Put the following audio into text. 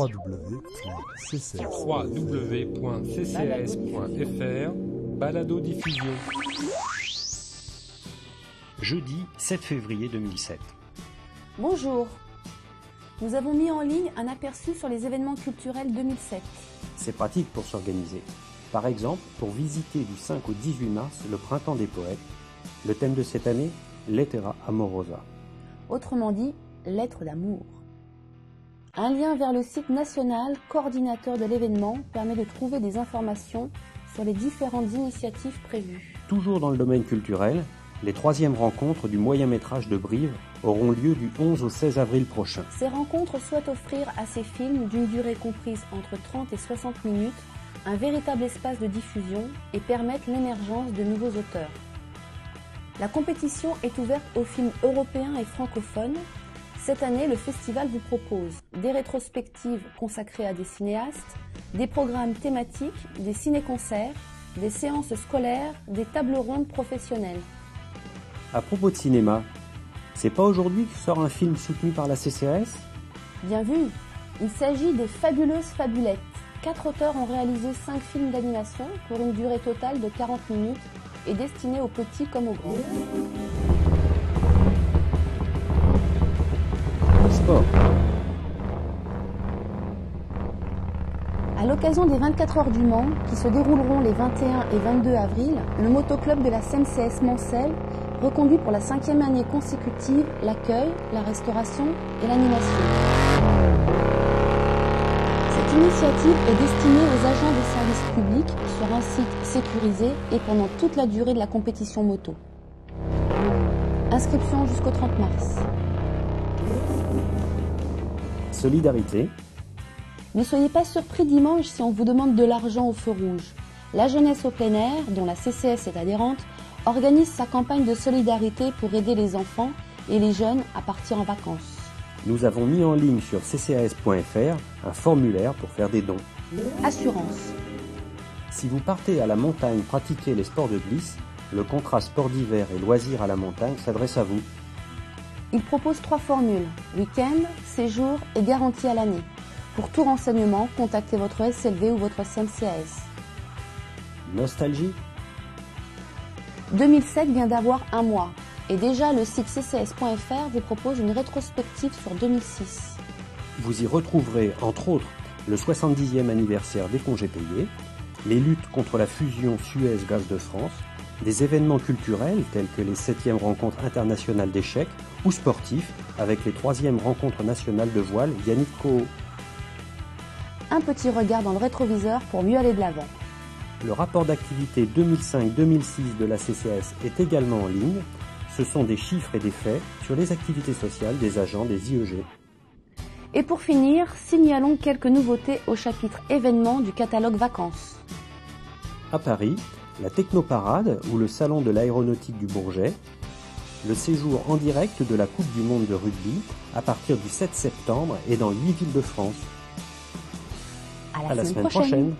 www.ccs.fr Balado diffusion. Jeudi 7 février 2007. Bonjour. Nous avons mis en ligne un aperçu sur les événements culturels 2007. C'est pratique pour s'organiser. Par exemple, pour visiter du 5 au 18 mars le Printemps des Poètes, le thème de cette année, Lettera Amorosa. Autrement dit, lettre d'amour. Un lien vers le site national coordinateur de l'événement permet de trouver des informations sur les différentes initiatives prévues. Toujours dans le domaine culturel, les troisièmes rencontres du moyen métrage de Brive auront lieu du 11 au 16 avril prochain. Ces rencontres souhaitent offrir à ces films d'une durée comprise entre 30 et 60 minutes un véritable espace de diffusion et permettent l'émergence de nouveaux auteurs. La compétition est ouverte aux films européens et francophones. Cette année, le festival vous propose des rétrospectives consacrées à des cinéastes, des programmes thématiques, des ciné-concerts, des séances scolaires, des tables rondes professionnelles. À propos de cinéma, c'est pas aujourd'hui que sort un film soutenu par la CCRS Bien vu, il s'agit des Fabuleuses Fabulettes. Quatre auteurs ont réalisé cinq films d'animation pour une durée totale de 40 minutes et destinés aux petits comme aux grands. Sport. À l'occasion des 24 heures du Mans, qui se dérouleront les 21 et 22 avril, le motoclub de la CNCS Mancel reconduit pour la cinquième année consécutive l'accueil, la restauration et l'animation. Cette initiative est destinée aux agents des services publics sur un site sécurisé et pendant toute la durée de la compétition moto. Inscription jusqu'au 30 mars. Solidarité. Ne soyez pas surpris dimanche si on vous demande de l'argent au feu rouge. La jeunesse au plein air, dont la CCS est adhérente, organise sa campagne de solidarité pour aider les enfants et les jeunes à partir en vacances. Nous avons mis en ligne sur ccas.fr un formulaire pour faire des dons. Assurance. Si vous partez à la montagne pratiquer les sports de glisse, le contrat sport d'hiver et loisirs à la montagne s'adresse à vous. Il propose trois formules, week-end, séjour et garantie à l'année. Pour tout renseignement, contactez votre SLV ou votre CMCAS. Nostalgie 2007 vient d'avoir un mois et déjà le site ccs.fr vous propose une rétrospective sur 2006. Vous y retrouverez entre autres le 70e anniversaire des congés payés, les luttes contre la fusion Suez-Gaz de France, des événements culturels tels que les 7e rencontres internationales d'échecs ou sportifs avec les 3e rencontres nationales de voile Yannick Koho. Un petit regard dans le rétroviseur pour mieux aller de l'avant. Le rapport d'activité 2005-2006 de la CCS est également en ligne. Ce sont des chiffres et des faits sur les activités sociales des agents des IEG. Et pour finir, signalons quelques nouveautés au chapitre événements du catalogue vacances. À Paris, la Technoparade ou le Salon de l'aéronautique du Bourget, le séjour en direct de la Coupe du Monde de rugby à partir du 7 septembre et dans 8 villes de France. À la, À la semaine semaine prochaine. prochaine.